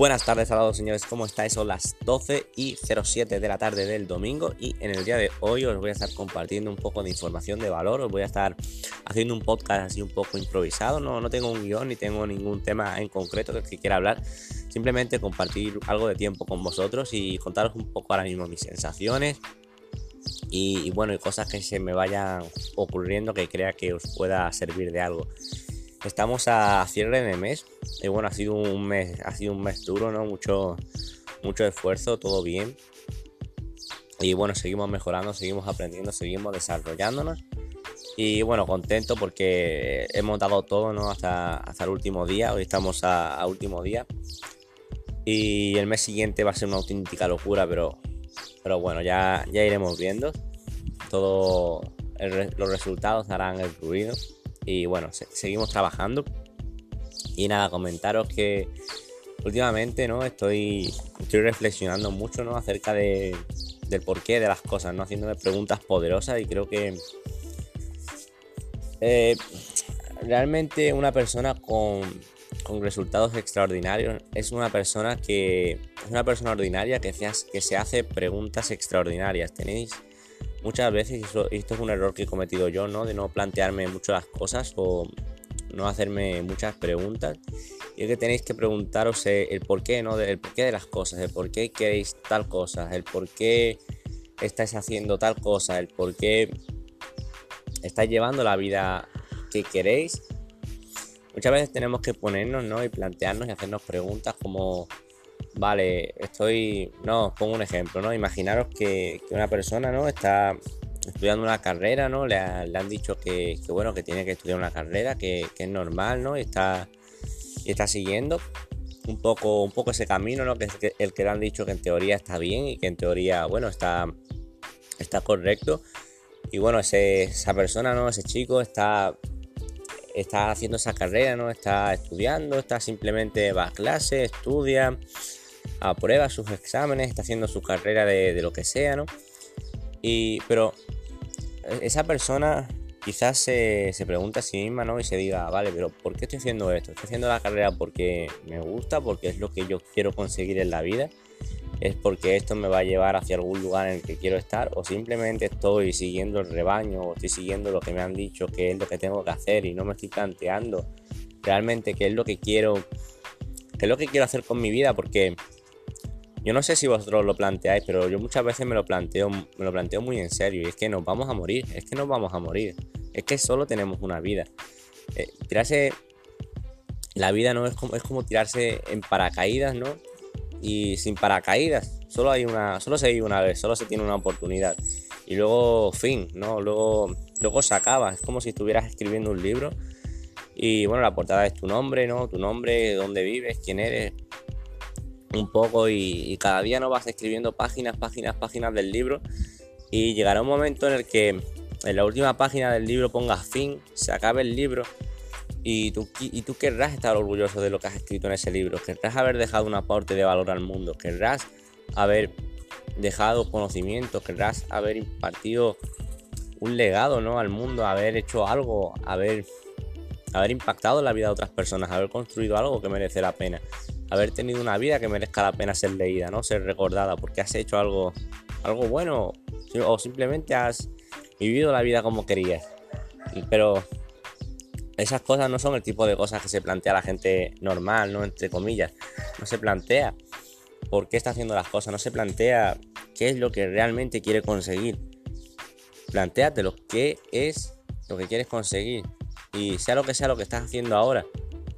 Buenas tardes a todos señores, ¿cómo estáis? Son las 12 y 07 de la tarde del domingo y en el día de hoy os voy a estar compartiendo un poco de información de valor, os voy a estar haciendo un podcast así un poco improvisado, no, no tengo un guion ni tengo ningún tema en concreto del que quiera hablar, simplemente compartir algo de tiempo con vosotros y contaros un poco ahora mismo mis sensaciones y bueno, y cosas que se me vayan ocurriendo que crea que os pueda servir de algo. Estamos a cierre de mes y bueno, ha sido un mes, ha sido un mes duro, ¿no? Mucho, mucho esfuerzo, todo bien. Y bueno, seguimos mejorando, seguimos aprendiendo, seguimos desarrollándonos. Y bueno, contento porque hemos dado todo, ¿no? Hasta, hasta el último día. Hoy estamos a, último día. Y el mes siguiente va a ser una auténtica locura, pero, pero bueno, ya, ya iremos viendo. Todo los resultados harán el ruido. Y bueno, seguimos trabajando. Y nada, comentaros que últimamente no estoy, estoy reflexionando mucho ¿no? acerca de, del porqué de las cosas, ¿no? haciéndome preguntas poderosas y creo que eh, realmente una persona con, con, resultados extraordinarios es una persona que es una persona ordinaria que se, que se hace preguntas extraordinarias. Tenéis muchas veces, y esto es un error que he cometido yo, ¿no? De no plantearme mucho las cosas o no hacerme muchas preguntas. Y es que tenéis que preguntaros el porqué, ¿no? El porqué de las cosas, el por qué queréis tal cosa, el por qué estáis haciendo tal cosa, el por qué estáis llevando la vida que queréis. Muchas veces tenemos que ponernos, ¿no? Y plantearnos y hacernos preguntas como vale, estoy, no, pongo un ejemplo, ¿no? Imaginaros que, una persona, ¿no? Está estudiando una carrera, ¿no? Le, han dicho que, bueno, que tiene que estudiar una carrera, que, es normal, ¿no? Y está, y está siguiendo un poco, un poco ese camino, ¿no? Que es el que le han dicho que en teoría está bien y que en teoría, bueno, está, está correcto. Y bueno, esa persona, ¿no? Ese chico está, está haciendo esa carrera, ¿no? Está estudiando, está simplemente va a clase, estudia, aprueba sus exámenes, está haciendo su carrera de, lo que sea, ¿no? Y, pero esa persona quizás se, pregunta a sí misma, ¿no? Y se diga, vale, pero ¿por qué estoy haciendo esto? ¿Estoy haciendo la carrera porque me gusta, porque es lo que yo quiero conseguir en la vida? ¿Es porque esto me va a llevar hacia algún lugar en el que quiero estar? ¿O simplemente estoy siguiendo el rebaño o estoy siguiendo lo que me han dicho que es lo que tengo que hacer y no me estoy planteando realmente qué es lo que quiero, qué es lo que quiero hacer con mi vida? Porque yo no sé si vosotros lo planteáis, pero yo muchas veces me lo planteo, me lo planteo muy en serio. Y es que nos vamos a morir, es que nos vamos a morir. Es que solo tenemos una vida. Eh, tirarse. La vida no es como, es como tirarse en paracaídas, ¿no? Y sin paracaídas. Solo hay una. Solo se vive una vez, solo se tiene una oportunidad. Y luego, fin, ¿no? Luego, luego se acaba. Es como si estuvieras escribiendo un libro. Y bueno, la portada es tu nombre, ¿no? Tu nombre, dónde vives, quién eres un poco y, cada día no vas escribiendo páginas, páginas, páginas del libro. Y llegará un momento en el que en la última página del libro pongas fin, se acabe el libro y tú, y tú querrás estar orgulloso de lo que has escrito en ese libro, querrás haber dejado un aporte de valor al mundo, querrás haber dejado conocimiento, querrás haber impartido un legado ¿no? al mundo, haber hecho algo, haber, haber impactado la vida de otras personas, haber construido algo que merece la pena haber tenido una vida que merezca la pena ser leída, ¿no? Ser recordada porque has hecho algo, algo bueno o simplemente has vivido la vida como querías. Pero esas cosas no son el tipo de cosas que se plantea la gente normal, ¿no? Entre comillas. No se plantea por qué está haciendo las cosas, no se plantea qué es lo que realmente quiere conseguir. lo qué es lo que quieres conseguir. Y sea lo que sea lo que estás haciendo ahora,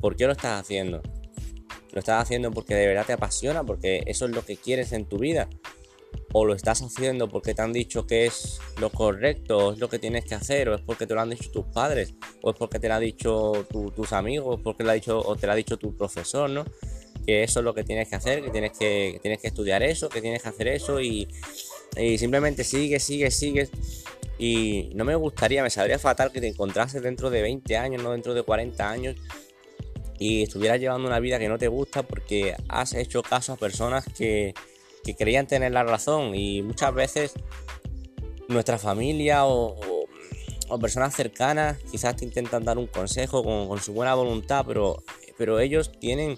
¿por qué lo estás haciendo? ¿Lo estás haciendo porque de verdad te apasiona? ¿Porque eso es lo que quieres en tu vida? ¿O lo estás haciendo porque te han dicho que es lo correcto, o es lo que tienes que hacer, o es porque te lo han dicho tus padres, o es porque te lo han dicho tus amigos, porque lo ha dicho, o te lo ha dicho tu profesor, ¿no? Que eso es lo que tienes que hacer, que tienes que, tienes que estudiar eso, que tienes que hacer eso y, simplemente sigues, sigues, sigues. Y no me gustaría, me sabría fatal que te encontrases dentro de 20 años, no dentro de 40 años, y estuvieras llevando una vida que no te gusta porque has hecho caso a personas que, que creían tener la razón y muchas veces nuestra familia o, o, personas cercanas quizás te intentan dar un consejo con, con, su buena voluntad, pero, pero ellos tienen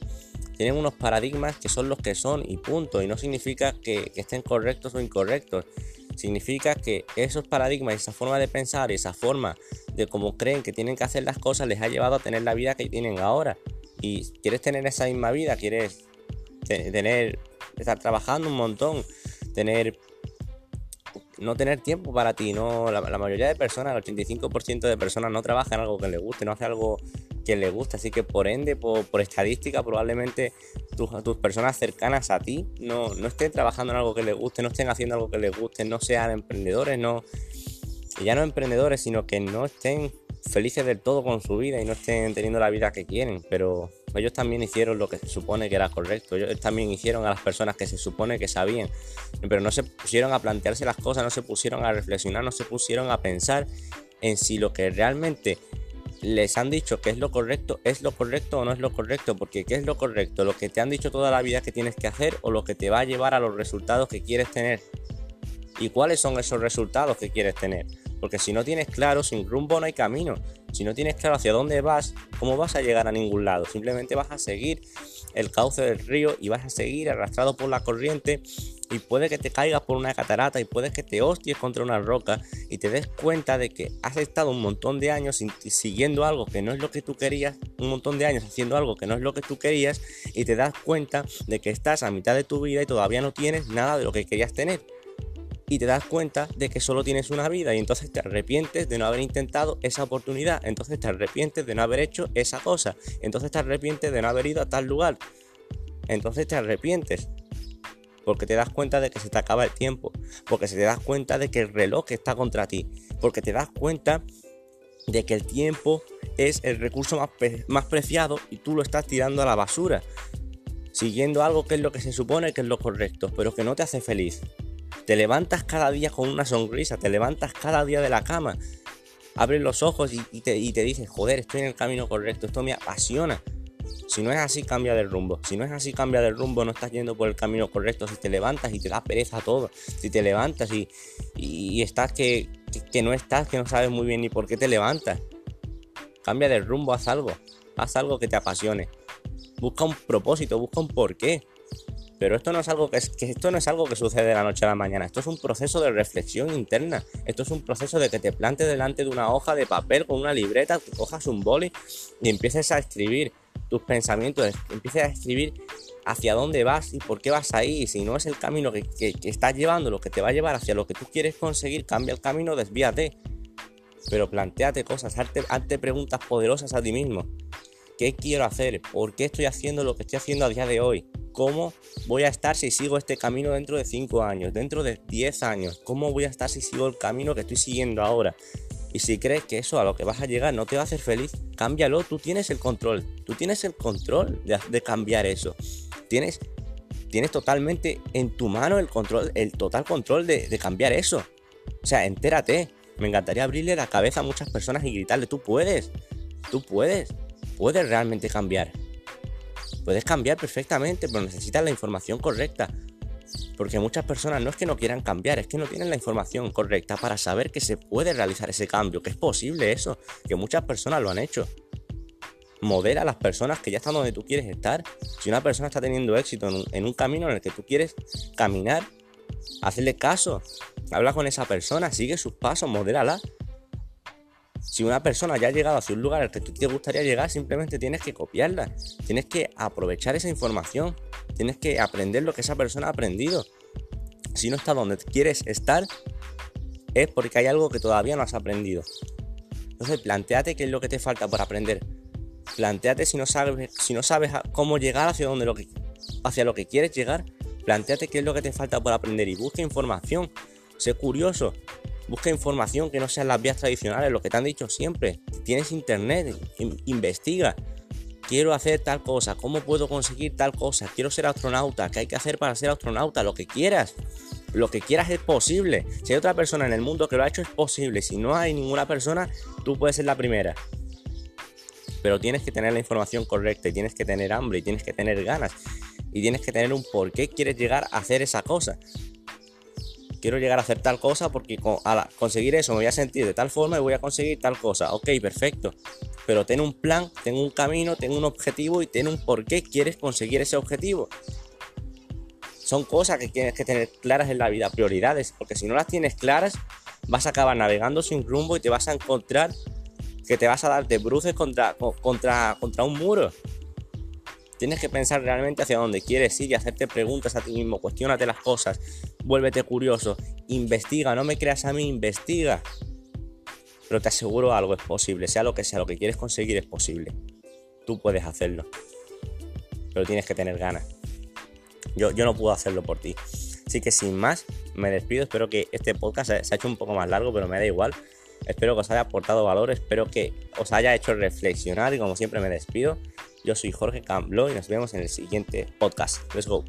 tienen unos paradigmas que son los que son y punto. Y no significa que, estén correctos o incorrectos. Significa que esos paradigmas, esa forma de pensar esa forma de cómo creen que tienen que hacer las cosas les ha llevado a tener la vida que tienen ahora. Y quieres tener esa misma vida, quieres tener, estar trabajando un montón, tener no tener tiempo para ti. No, la, mayoría de personas, el 85% de personas no trabajan algo que les guste, no hace algo que les guste. Así que por ende, por, estadística, probablemente tus, tus, personas cercanas a ti no, no estén trabajando en algo que les guste, no estén haciendo algo que les guste, no sean emprendedores, no, ya no emprendedores, sino que no estén felices del todo con su vida y no estén teniendo la vida que quieren, pero ellos también hicieron lo que se supone que era correcto, ellos también hicieron a las personas que se supone que sabían, pero no se pusieron a plantearse las cosas, no se pusieron a reflexionar, no se pusieron a pensar en si lo que realmente les han dicho que es lo correcto, es lo correcto o no es lo correcto, porque ¿qué es lo correcto? ¿Lo que te han dicho toda la vida que tienes que hacer o lo que te va a llevar a los resultados que quieres tener? ¿Y cuáles son esos resultados que quieres tener? Porque si no tienes claro, sin rumbo no hay camino. Si no tienes claro hacia dónde vas, ¿cómo vas a llegar a ningún lado? Simplemente vas a seguir el cauce del río y vas a seguir arrastrado por la corriente y puede que te caigas por una catarata y puede que te hosties contra una roca y te des cuenta de que has estado un montón de años siguiendo algo que no es lo que tú querías, un montón de años haciendo algo que no es lo que tú querías y te das cuenta de que estás a mitad de tu vida y todavía no tienes nada de lo que querías tener. Y te das cuenta de que solo tienes una vida y entonces te arrepientes de no haber intentado esa oportunidad, entonces te arrepientes de no haber hecho esa cosa, entonces te arrepientes de no haber ido a tal lugar, entonces te arrepientes porque te das cuenta de que se te acaba el tiempo, porque se te das cuenta de que el reloj está contra ti, porque te das cuenta de que el tiempo es el recurso más, más preciado y tú lo estás tirando a la basura, siguiendo algo que es lo que se supone que es lo correcto, pero que no te hace feliz. Te levantas cada día con una sonrisa, te levantas cada día de la cama, abres los ojos y, te, y te dices, joder, estoy en el camino correcto, esto me apasiona. Si no es así, cambia de rumbo. Si no es así, cambia de rumbo, no estás yendo por el camino correcto. Si te levantas y te da pereza todo. Si te levantas y, y, estás que, que, no estás, que no sabes muy bien ni por qué te levantas. Cambia de rumbo, haz algo. Haz algo que te apasione. Busca un propósito, busca un porqué. Pero esto no es algo que, esto no es algo que sucede de la noche a la mañana. Esto es un proceso de reflexión interna. Esto es un proceso de que te plantes delante de una hoja de papel con una libreta, que cojas un boli y empieces a escribir tus pensamientos, empieces a escribir hacia dónde vas y por qué vas ahí. Si no es el camino que, estás llevando, lo que te va a llevar hacia lo que tú quieres conseguir, cambia el camino, desvíate. Pero planteate cosas, hazte, hazte preguntas poderosas a ti mismo. ¿Qué quiero hacer? ¿Por qué estoy haciendo lo que estoy haciendo a día de hoy? ¿Cómo voy a estar si sigo este camino dentro de 5 años, dentro de 10 años? ¿Cómo voy a estar si sigo el camino que estoy siguiendo ahora? Y si crees que eso a lo que vas a llegar no te va a hacer feliz, cámbialo, tú tienes el control, tú tienes el control de, cambiar eso. Tienes, tienes totalmente en tu mano el control, el total control de, de cambiar eso. O sea, entérate. Me encantaría abrirle la cabeza a muchas personas y gritarle, tú puedes, tú puedes, puedes realmente cambiar. Puedes cambiar perfectamente, pero necesitas la información correcta. Porque muchas personas no es que no quieran cambiar, es que no tienen la información correcta para saber que se puede realizar ese cambio, que es posible eso, que muchas personas lo han hecho. Modera a las personas que ya están donde tú quieres estar. Si una persona está teniendo éxito en un, camino en el que tú quieres caminar, hazle caso. Habla con esa persona, sigue sus pasos, modérala. Si una persona ya ha llegado hacia un lugar al que tú te gustaría llegar, simplemente tienes que copiarla. Tienes que aprovechar esa información. Tienes que aprender lo que esa persona ha aprendido. Si no está donde quieres estar, es porque hay algo que todavía no has aprendido. Entonces, planteate qué es lo que te falta por aprender. Planteate si no sabes, si no sabes cómo llegar hacia, donde lo que, hacia lo que quieres llegar. Planteate qué es lo que te falta por aprender y busca información. Sé curioso. Busca información que no sean las vías tradicionales, lo que te han dicho siempre. Tienes internet, investiga. Quiero hacer tal cosa, ¿cómo puedo conseguir tal cosa? Quiero ser astronauta, ¿qué hay que hacer para ser astronauta? Lo que quieras. Lo que quieras es posible. Si hay otra persona en el mundo que lo ha hecho es posible. Si no hay ninguna persona, tú puedes ser la primera. Pero tienes que tener la información correcta y tienes que tener hambre y tienes que tener ganas y tienes que tener un por qué quieres llegar a hacer esa cosa quiero llegar a hacer tal cosa porque al conseguir eso me voy a sentir de tal forma y voy a conseguir tal cosa. Ok, perfecto. pero ten un plan, ten un camino, ten un objetivo y ten un por qué quieres conseguir ese objetivo. Son cosas que tienes que tener claras en la vida, prioridades, porque si no las tienes claras, vas a acabar navegando sin rumbo y te vas a encontrar que te vas a dar de bruces contra, contra, contra un muro. Tienes que pensar realmente hacia dónde quieres ir y hacerte preguntas a ti mismo, cuestionate las cosas, vuélvete curioso, investiga, no me creas a mí, investiga. Pero te aseguro algo es posible, sea lo que sea, lo que quieres conseguir es posible. Tú puedes hacerlo. Pero tienes que tener ganas. Yo, yo no puedo hacerlo por ti. Así que sin más, me despido. Espero que este podcast se ha hecho un poco más largo, pero me da igual. Espero que os haya aportado valor, espero que os haya hecho reflexionar y como siempre me despido. Yo soy Jorge Camblo y nos vemos en el siguiente podcast. Let's go.